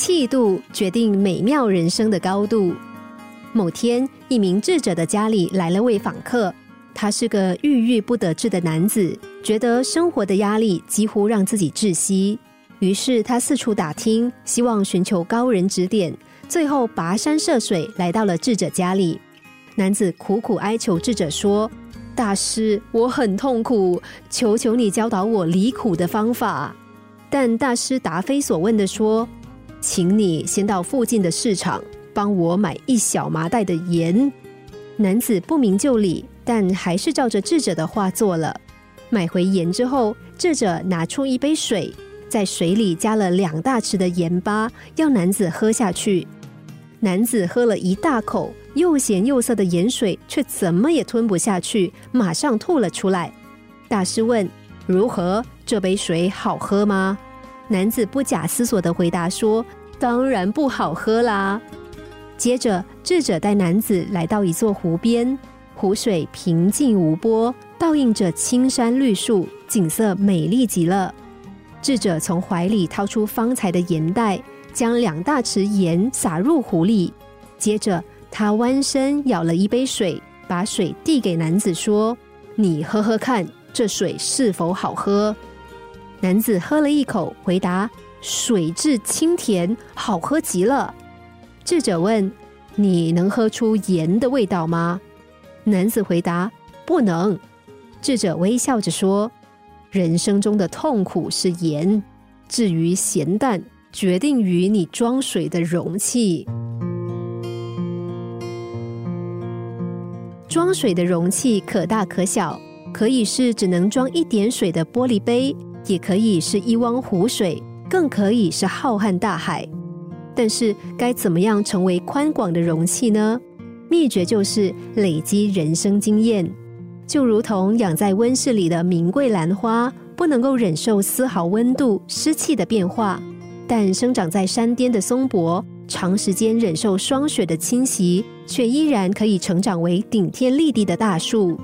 气度决定美妙人生的高度。某天，一名智者的家里来了位访客，他是个郁郁不得志的男子，觉得生活的压力几乎让自己窒息。于是他四处打听，希望寻求高人指点。最后跋山涉水来到了智者家里。男子苦苦哀求智者说：“大师，我很痛苦，求求你教导我离苦的方法。”但大师答非所问的说：“请你先到附近的市场帮我买一小麻袋的盐。”男子不明就里，但还是照着智者的话做了。买回盐之后，智者拿出一杯水。在水里加了两大匙的盐巴，要男子喝下去。男子喝了一大口又咸又涩的盐水，却怎么也吞不下去，马上吐了出来。大师问：“如何？这杯水好喝吗？”男子不假思索的回答说：“当然不好喝啦。”接着，智者带男子来到一座湖边，湖水平静无波，倒映着青山绿树，景色美丽极了。智者从怀里掏出方才的盐袋，将两大匙盐撒入湖里。接着，他弯身舀了一杯水，把水递给男子，说：“你喝喝看，这水是否好喝？”男子喝了一口，回答：“水质清甜，好喝极了。”智者问：“你能喝出盐的味道吗？”男子回答：“不能。”智者微笑着说。人生中的痛苦是盐，至于咸淡，决定于你装水的容器。装水的容器可大可小，可以是只能装一点水的玻璃杯，也可以是一汪湖水，更可以是浩瀚大海。但是，该怎么样成为宽广的容器呢？秘诀就是累积人生经验。就如同养在温室里的名贵兰花，不能够忍受丝毫温度、湿气的变化；但生长在山巅的松柏，长时间忍受霜雪的侵袭，却依然可以成长为顶天立地的大树。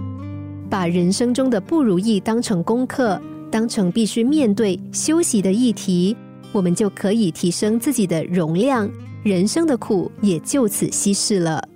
把人生中的不如意当成功课，当成必须面对、休息的议题，我们就可以提升自己的容量，人生的苦也就此稀释了。